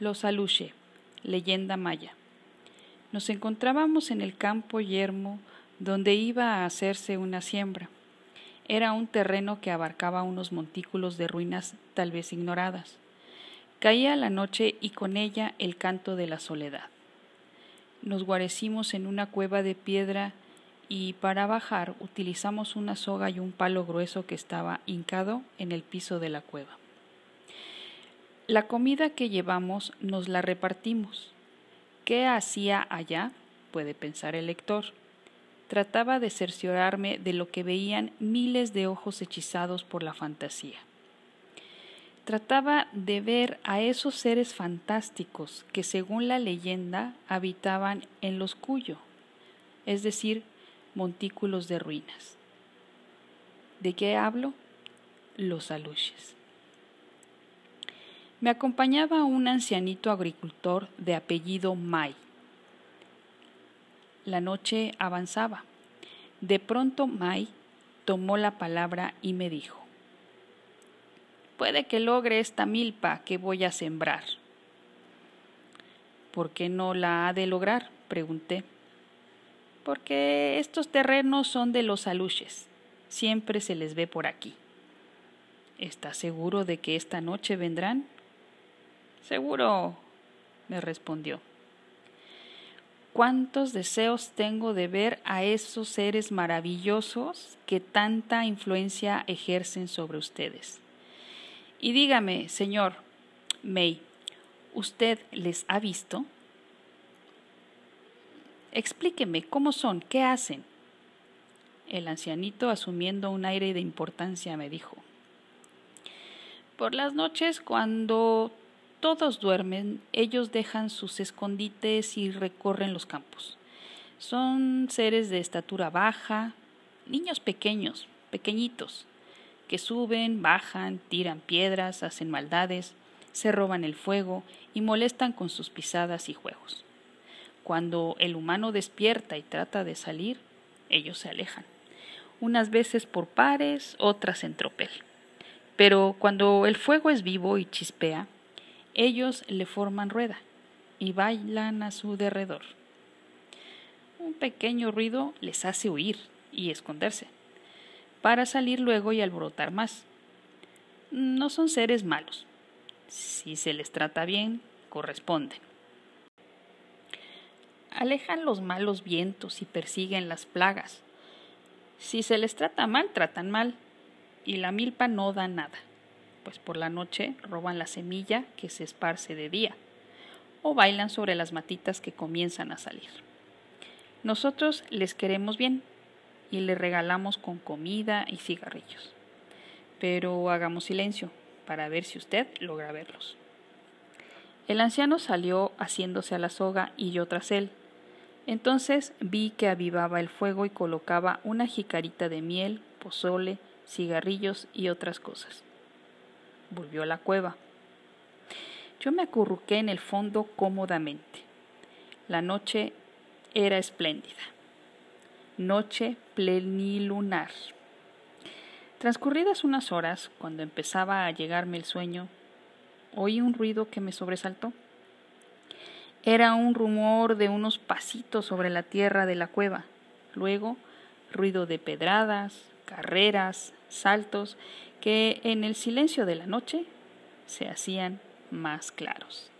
Los Aluche, leyenda maya. Nos encontrábamos en el campo yermo donde iba a hacerse una siembra. Era un terreno que abarcaba unos montículos de ruinas tal vez ignoradas. Caía la noche y con ella el canto de la soledad. Nos guarecimos en una cueva de piedra y para bajar utilizamos una soga y un palo grueso que estaba hincado en el piso de la cueva. La comida que llevamos nos la repartimos. ¿Qué hacía allá? puede pensar el lector. Trataba de cerciorarme de lo que veían miles de ojos hechizados por la fantasía. Trataba de ver a esos seres fantásticos que según la leyenda habitaban en los Cuyo, es decir, montículos de ruinas. ¿De qué hablo? Los aluches. Me acompañaba un ancianito agricultor de apellido May. La noche avanzaba. De pronto May tomó la palabra y me dijo, Puede que logre esta milpa que voy a sembrar. ¿Por qué no la ha de lograr? pregunté. Porque estos terrenos son de los aluches. Siempre se les ve por aquí. ¿Estás seguro de que esta noche vendrán? Seguro, me respondió. ¿Cuántos deseos tengo de ver a esos seres maravillosos que tanta influencia ejercen sobre ustedes? Y dígame, señor May, ¿usted les ha visto? Explíqueme cómo son, qué hacen. El ancianito, asumiendo un aire de importancia, me dijo. Por las noches, cuando todos duermen, ellos dejan sus escondites y recorren los campos. Son seres de estatura baja, niños pequeños, pequeñitos, que suben, bajan, tiran piedras, hacen maldades, se roban el fuego y molestan con sus pisadas y juegos. Cuando el humano despierta y trata de salir, ellos se alejan, unas veces por pares, otras en tropel. Pero cuando el fuego es vivo y chispea, ellos le forman rueda y bailan a su derredor. Un pequeño ruido les hace huir y esconderse, para salir luego y alborotar más. No son seres malos. Si se les trata bien, corresponden. Alejan los malos vientos y persiguen las plagas. Si se les trata mal, tratan mal, y la milpa no da nada pues por la noche roban la semilla que se esparce de día, o bailan sobre las matitas que comienzan a salir. Nosotros les queremos bien y les regalamos con comida y cigarrillos. Pero hagamos silencio para ver si usted logra verlos. El anciano salió haciéndose a la soga y yo tras él. Entonces vi que avivaba el fuego y colocaba una jicarita de miel, pozole, cigarrillos y otras cosas volvió a la cueva. Yo me acurruqué en el fondo cómodamente. La noche era espléndida. Noche plenilunar. Transcurridas unas horas, cuando empezaba a llegarme el sueño, oí un ruido que me sobresaltó. Era un rumor de unos pasitos sobre la tierra de la cueva. Luego, ruido de pedradas, carreras, saltos que en el silencio de la noche se hacían más claros.